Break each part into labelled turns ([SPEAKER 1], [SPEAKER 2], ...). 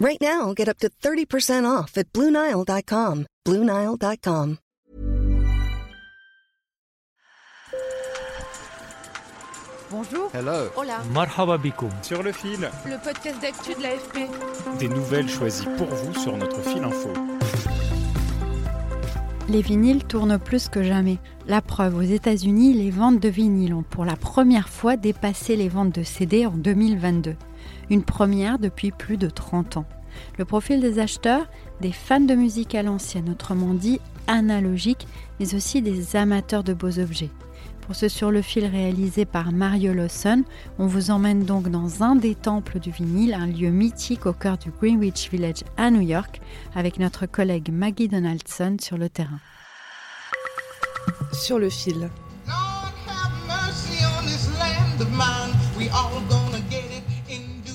[SPEAKER 1] Right now, get up to 30% off at BlueNile.com. BlueNile.com.
[SPEAKER 2] Bonjour.
[SPEAKER 3] Hello.
[SPEAKER 2] Hola.
[SPEAKER 4] Marhaba bikoum.
[SPEAKER 5] Sur le fil.
[SPEAKER 2] Le podcast d'actu de l'AFP.
[SPEAKER 5] Des nouvelles choisies pour vous sur notre fil info.
[SPEAKER 6] Les vinyles tournent plus que jamais. La preuve, aux États-Unis, les ventes de vinyles ont pour la première fois dépassé les ventes de CD en 2022. Une première depuis plus de 30 ans. Le profil des acheteurs, des fans de musique à l'ancienne, autrement dit analogique, mais aussi des amateurs de beaux objets. Pour ce sur le fil réalisé par Mario Lawson, on vous emmène donc dans un des temples du vinyle, un lieu mythique au cœur du Greenwich Village à New York, avec notre collègue Maggie Donaldson sur le terrain.
[SPEAKER 2] Sur le fil.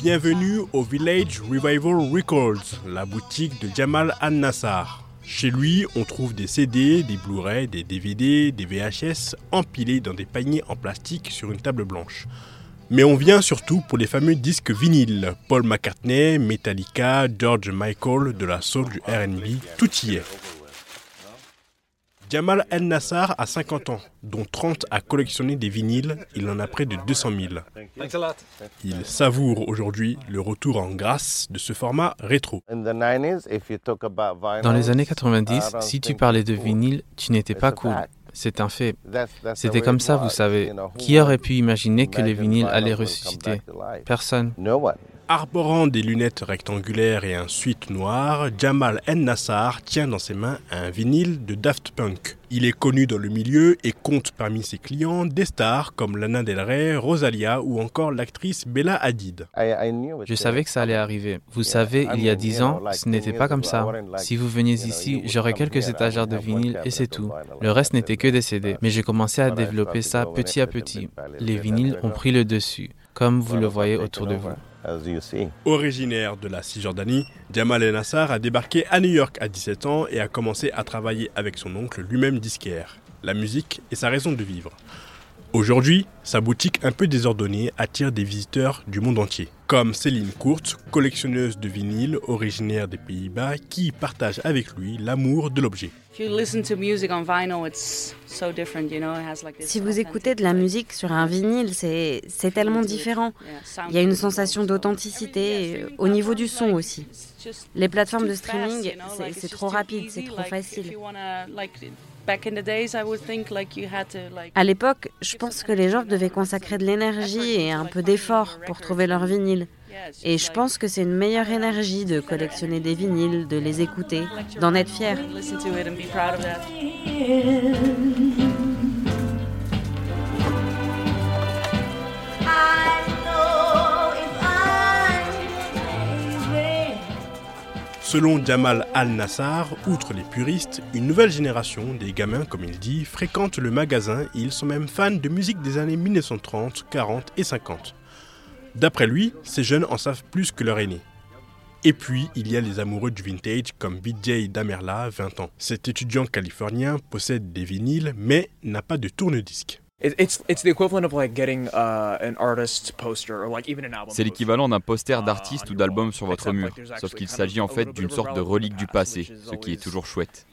[SPEAKER 7] Bienvenue au Village Revival Records, la boutique de Jamal Al-Nassar. Chez lui, on trouve des CD, des Blu-ray, des DVD, des VHS empilés dans des paniers en plastique sur une table blanche. Mais on vient surtout pour les fameux disques vinyles. Paul McCartney, Metallica, George Michael, de la soul, du RB, tout y est. Jamal El Nassar a 50 ans, dont 30 à collectionner des vinyles. Il en a près de 200 000. Il savoure aujourd'hui le retour en grâce de ce format rétro.
[SPEAKER 8] Dans les années 90, si tu parlais de vinyle, tu n'étais pas cool. C'est un fait. C'était comme ça, vous savez. Qui aurait pu imaginer que les vinyles allaient ressusciter Personne?
[SPEAKER 7] Arborant des lunettes rectangulaires et un suite noir, Jamal En Nassar tient dans ses mains un vinyle de Daft Punk. Il est connu dans le milieu et compte parmi ses clients des stars comme Lana Del Rey, Rosalia ou encore l'actrice Bella Hadid.
[SPEAKER 8] Je savais que ça allait arriver. Vous savez, il y a dix ans, ce n'était pas comme ça. Si vous veniez ici, j'aurais quelques étagères de vinyle et c'est tout. Le reste n'était que des CD. Mais j'ai commencé à développer ça petit à petit. Les vinyles ont pris le dessus, comme vous le voyez autour de vous.
[SPEAKER 7] Originaire de la Cisjordanie, Jamal El Nassar a débarqué à New York à 17 ans et a commencé à travailler avec son oncle, lui-même disquaire. La musique est sa raison de vivre. Aujourd'hui, sa boutique un peu désordonnée attire des visiteurs du monde entier, comme Céline Kurtz, collectionneuse de vinyles originaire des Pays-Bas, qui partage avec lui l'amour de l'objet.
[SPEAKER 9] Si vous écoutez de la musique sur un vinyle, c'est tellement différent. Il y a une sensation d'authenticité au niveau du son aussi. Les plateformes de streaming, c'est trop rapide, c'est trop facile. À l'époque, je pense que les gens devaient consacrer de l'énergie et un peu d'effort pour trouver leur vinyle. Et je pense que c'est une meilleure énergie de collectionner des vinyles, de les écouter, d'en être fier.
[SPEAKER 7] Selon Jamal Al-Nassar, outre les puristes, une nouvelle génération, des gamins comme il dit, fréquentent le magasin et ils sont même fans de musique des années 1930, 40 et 50. D'après lui, ces jeunes en savent plus que leurs aînés. Et puis, il y a les amoureux du vintage comme BJ Damerla, 20 ans. Cet étudiant californien possède des vinyles mais n'a pas de tourne-disque.
[SPEAKER 10] C'est l'équivalent d'un poster d'artiste ou d'album sur votre mur, sauf qu'il s'agit en fait d'une sorte de relique du passé, ce qui est toujours chouette.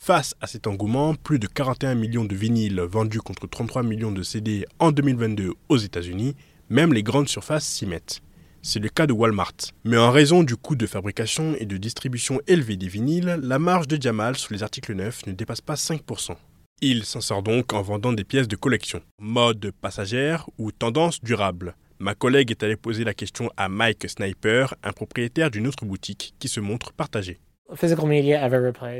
[SPEAKER 7] Face à cet engouement, plus de 41 millions de vinyles vendus contre 33 millions de CD en 2022 aux États-Unis, même les grandes surfaces s'y mettent. C'est le cas de Walmart. Mais en raison du coût de fabrication et de distribution élevé des vinyles, la marge de Jamal sur les articles neufs ne dépasse pas 5%. Il s'en sort donc en vendant des pièces de collection. Mode passagère ou tendance durable? Ma collègue est allée poser la question à Mike Sniper, un propriétaire d'une autre boutique qui se montre partagé.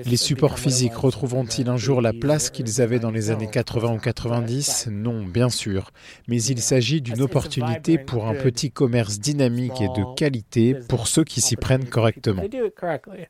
[SPEAKER 3] Les supports physiques retrouveront-ils un jour la place qu'ils avaient dans les années 80 ou 90 Non, bien sûr. Mais il s'agit d'une opportunité pour un petit commerce dynamique et de qualité pour ceux qui s'y prennent correctement.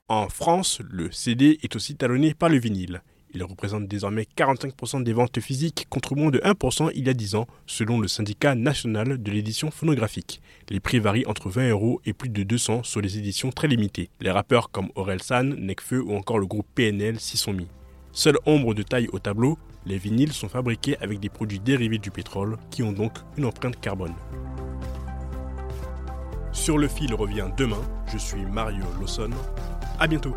[SPEAKER 7] En France, le CD est aussi talonné par le vinyle. Il représente désormais 45% des ventes physiques contre moins de 1% il y a 10 ans, selon le syndicat national de l'édition phonographique. Les prix varient entre 20 euros et plus de 200 sur les éditions très limitées. Les rappeurs comme San, Nekfeu ou encore le groupe PNL s'y sont mis. Seule ombre de taille au tableau, les vinyles sont fabriqués avec des produits dérivés du pétrole qui ont donc une empreinte carbone. Sur le fil revient demain. Je suis Mario Lawson. À bientôt.